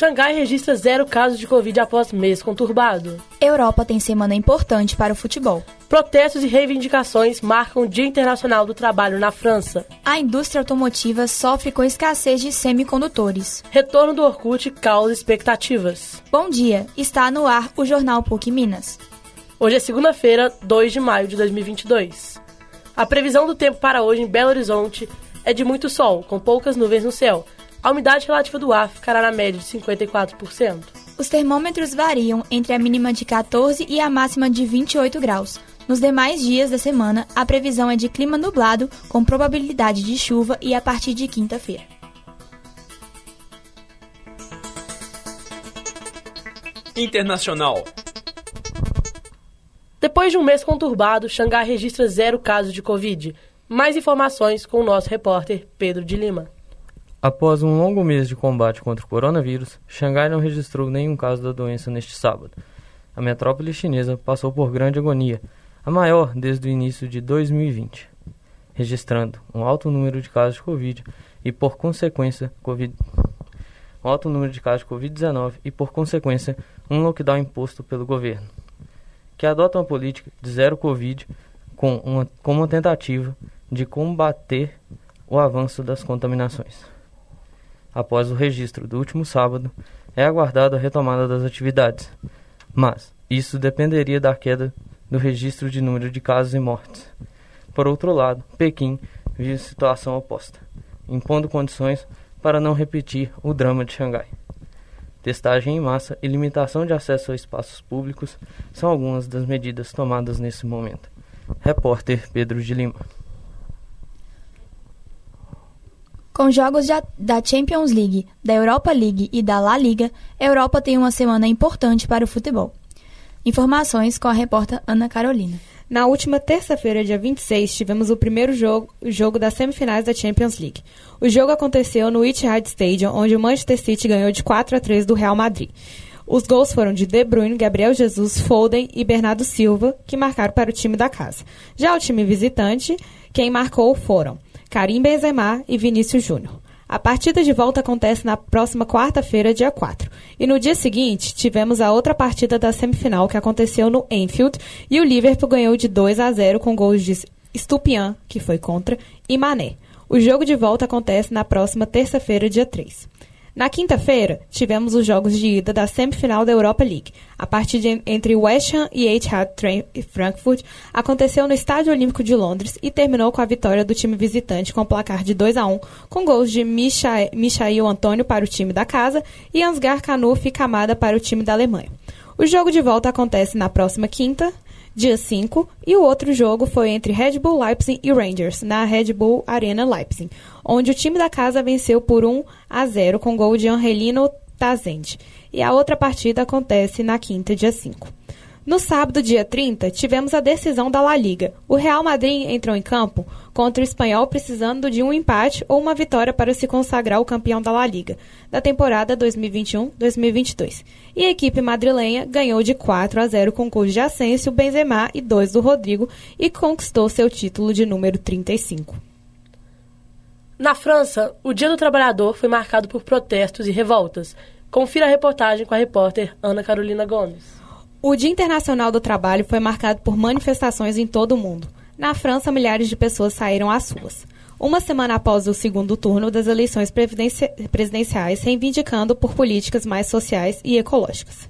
Xangai registra zero casos de Covid após mês conturbado. Europa tem semana importante para o futebol. Protestos e reivindicações marcam o Dia Internacional do Trabalho na França. A indústria automotiva sofre com escassez de semicondutores. Retorno do Orkut causa expectativas. Bom dia, está no ar o Jornal PUC Minas. Hoje é segunda-feira, 2 de maio de 2022. A previsão do tempo para hoje em Belo Horizonte é de muito sol, com poucas nuvens no céu. A umidade relativa do ar ficará na média de 54%. Os termômetros variam entre a mínima de 14 e a máxima de 28 graus. Nos demais dias da semana, a previsão é de clima nublado, com probabilidade de chuva e a partir de quinta-feira. Internacional. Depois de um mês conturbado, Xangai registra zero casos de Covid. Mais informações com o nosso repórter Pedro de Lima. Após um longo mês de combate contra o coronavírus, Xangai não registrou nenhum caso da doença neste sábado. A metrópole chinesa passou por grande agonia, a maior desde o início de 2020, registrando um alto número de casos de Covid e, por consequência, COVID um alto número de casos de Covid-19 e, por consequência, um lockdown imposto pelo governo, que adota uma política de zero Covid com uma, como uma tentativa de combater o avanço das contaminações. Após o registro do último sábado, é aguardada a retomada das atividades, mas isso dependeria da queda do registro de número de casos e mortes. Por outro lado, Pequim vive situação oposta, impondo condições para não repetir o drama de Xangai. Testagem em massa e limitação de acesso a espaços públicos são algumas das medidas tomadas nesse momento. Repórter Pedro de Lima. Com jogos da Champions League, da Europa League e da La Liga, a Europa tem uma semana importante para o futebol. Informações com a repórter Ana Carolina. Na última terça-feira, dia 26, tivemos o primeiro jogo, jogo das semifinais da Champions League. O jogo aconteceu no Etihad Stadium, onde o Manchester City ganhou de 4 a 3 do Real Madrid. Os gols foram de De Bruyne, Gabriel Jesus, Foden e Bernardo Silva, que marcaram para o time da casa. Já o time visitante, quem marcou foram Karim Benzema e Vinícius Júnior. A partida de volta acontece na próxima quarta-feira, dia 4. E no dia seguinte, tivemos a outra partida da semifinal que aconteceu no Enfield e o Liverpool ganhou de 2 a 0 com gols de Stupian, que foi contra, e Mané. O jogo de volta acontece na próxima terça-feira, dia 3. Na quinta-feira, tivemos os jogos de ida da semifinal da Europa League. A partida entre West Ham e Etihad Frankfurt aconteceu no Estádio Olímpico de Londres e terminou com a vitória do time visitante com placar de 2 a 1, com gols de Michael Antônio para o time da casa e Ansgar Kanuf e Camada para o time da Alemanha. O jogo de volta acontece na próxima quinta, dia 5, e o outro jogo foi entre Red Bull Leipzig e Rangers, na Red Bull Arena Leipzig, onde o time da casa venceu por 1 a 0 com gol de Angelino Tazende. E a outra partida acontece na quinta, dia 5. No sábado, dia 30, tivemos a decisão da La Liga. O Real Madrid entrou em campo contra o Espanhol precisando de um empate ou uma vitória para se consagrar o campeão da La Liga da temporada 2021-2022. E a equipe madrilenha ganhou de 4 a 0 com gols de Asensio, Benzema e dois do Rodrigo e conquistou seu título de número 35. Na França, o Dia do Trabalhador foi marcado por protestos e revoltas. Confira a reportagem com a repórter Ana Carolina Gomes. O Dia Internacional do Trabalho foi marcado por manifestações em todo o mundo. Na França, milhares de pessoas saíram às ruas. Uma semana após o segundo turno das eleições presidenciais, reivindicando por políticas mais sociais e ecológicas.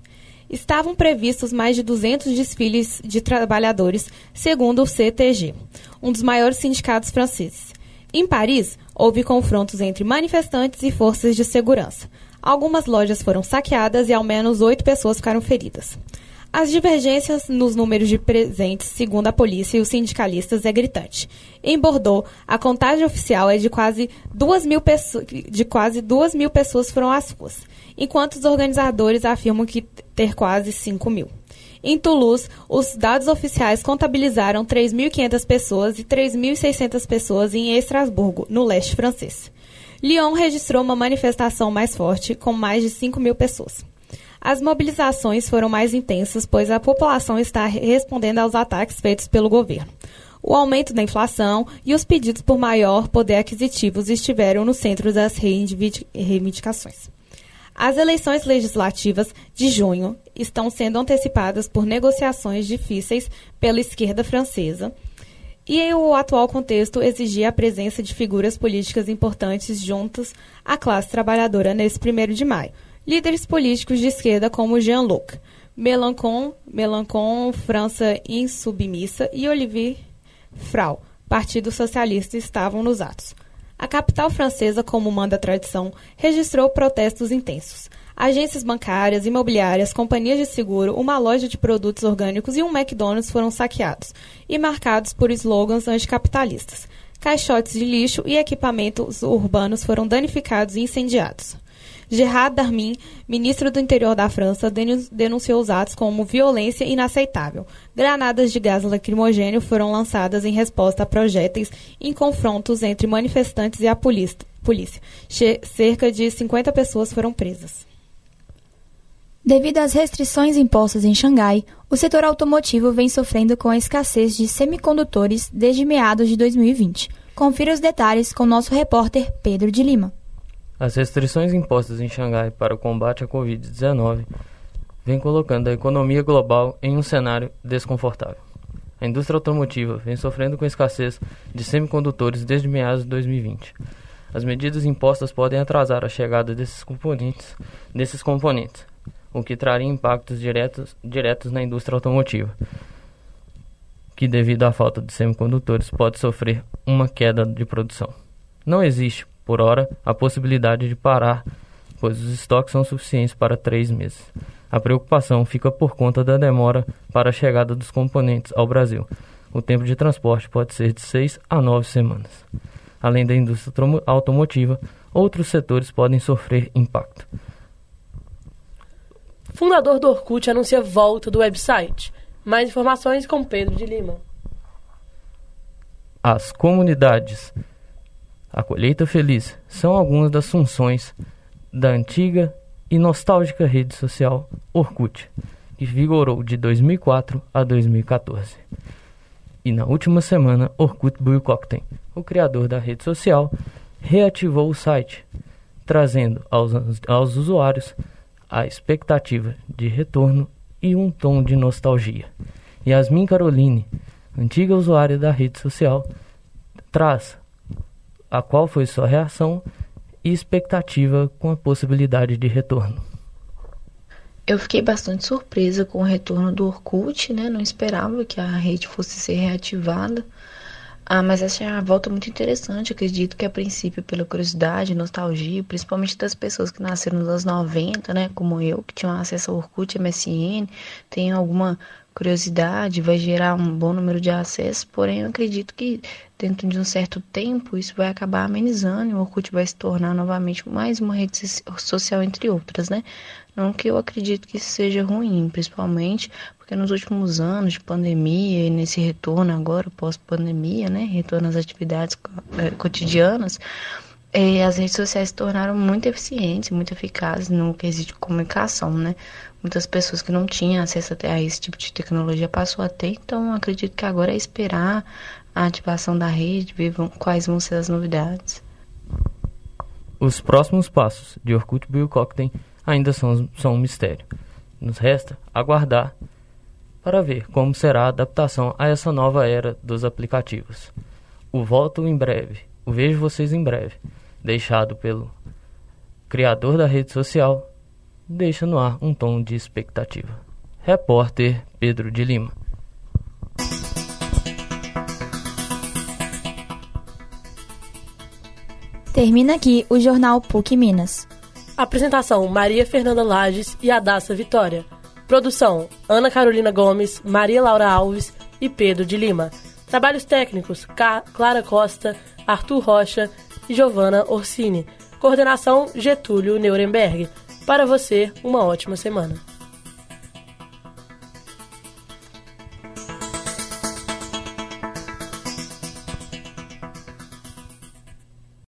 Estavam previstos mais de 200 desfiles de trabalhadores, segundo o CTG, um dos maiores sindicatos franceses. Em Paris, houve confrontos entre manifestantes e forças de segurança. Algumas lojas foram saqueadas e ao menos oito pessoas ficaram feridas. As divergências nos números de presentes, segundo a polícia e os sindicalistas, é gritante. Em Bordeaux, a contagem oficial é de quase duas mil, de quase duas mil pessoas foram às ruas, enquanto os organizadores afirmam que ter quase 5 mil. Em Toulouse, os dados oficiais contabilizaram 3.500 pessoas e 3.600 pessoas em Estrasburgo, no leste francês. Lyon registrou uma manifestação mais forte, com mais de 5 mil pessoas. As mobilizações foram mais intensas, pois a população está respondendo aos ataques feitos pelo governo. O aumento da inflação e os pedidos por maior poder aquisitivo estiveram no centro das reivindicações. As eleições legislativas de junho estão sendo antecipadas por negociações difíceis pela esquerda francesa. E o atual contexto exigia a presença de figuras políticas importantes juntas à classe trabalhadora nesse 1 de maio. Líderes políticos de esquerda como Jean-Luc Mélenchon, Mélenchon, França Insubmissa e Olivier Frau, Partido Socialista, estavam nos atos. A capital francesa, como manda a tradição, registrou protestos intensos. Agências bancárias, imobiliárias, companhias de seguro, uma loja de produtos orgânicos e um McDonald's foram saqueados e marcados por slogans anticapitalistas. Caixotes de lixo e equipamentos urbanos foram danificados e incendiados. Gerard Darmin, ministro do Interior da França, denunciou os atos como violência inaceitável. Granadas de gás lacrimogênio foram lançadas em resposta a projéteis em confrontos entre manifestantes e a polícia. Cerca de 50 pessoas foram presas. Devido às restrições impostas em Xangai, o setor automotivo vem sofrendo com a escassez de semicondutores desde meados de 2020. Confira os detalhes com nosso repórter Pedro de Lima. As restrições impostas em Xangai para o combate à Covid-19 vêm colocando a economia global em um cenário desconfortável. A indústria automotiva vem sofrendo com escassez de semicondutores desde meados de 2020. As medidas impostas podem atrasar a chegada desses componentes, desses componentes o que traria impactos diretos, diretos na indústria automotiva, que devido à falta de semicondutores pode sofrer uma queda de produção. Não existe por hora, a possibilidade de parar, pois os estoques são suficientes para três meses. A preocupação fica por conta da demora para a chegada dos componentes ao Brasil. O tempo de transporte pode ser de seis a nove semanas. Além da indústria automotiva, outros setores podem sofrer impacto. Fundador do Orkut anuncia volta do website. Mais informações com Pedro de Lima. As comunidades a colheita feliz são algumas das funções da antiga e nostálgica rede social Orkut, que vigorou de 2004 a 2014. E na última semana, Orkut Bullcockten, o criador da rede social, reativou o site, trazendo aos, aos usuários a expectativa de retorno e um tom de nostalgia. Yasmin Caroline, antiga usuária da rede social, traz a qual foi sua reação e expectativa com a possibilidade de retorno. Eu fiquei bastante surpresa com o retorno do Orkut, né? Não esperava que a rede fosse ser reativada. Ah, mas achei a volta muito interessante. Acredito que a princípio, pela curiosidade, nostalgia, principalmente das pessoas que nasceram nos anos 90, né? Como eu, que tinham acesso ao Orkut, MSN, tem alguma curiosidade, vai gerar um bom número de acessos, porém eu acredito que dentro de um certo tempo isso vai acabar amenizando e o Orkut vai se tornar novamente mais uma rede social entre outras, né? Não que eu acredito que isso seja ruim, principalmente porque nos últimos anos de pandemia e nesse retorno agora pós-pandemia, né, retorno às atividades eh, cotidianas, é, as redes sociais se tornaram muito eficientes, muito eficazes no quesito de comunicação, né? Muitas pessoas que não tinham acesso a esse tipo de tecnologia passou a ter, então acredito que agora é esperar a ativação da rede, ver quais vão ser as novidades. Os próximos passos de Orkut Cocktail ainda são, são um mistério. Nos resta aguardar para ver como será a adaptação a essa nova era dos aplicativos. O volto em breve, o vejo vocês em breve deixado pelo criador da rede social, deixa no ar um tom de expectativa. Repórter Pedro de Lima. Termina aqui o jornal PUC Minas. Apresentação: Maria Fernanda Lages e Adassa Vitória. Produção: Ana Carolina Gomes, Maria Laura Alves e Pedro de Lima. Trabalhos técnicos: Clara Costa, Arthur Rocha Giovanna Orsini. Coordenação Getúlio Nuremberg. Para você, uma ótima semana.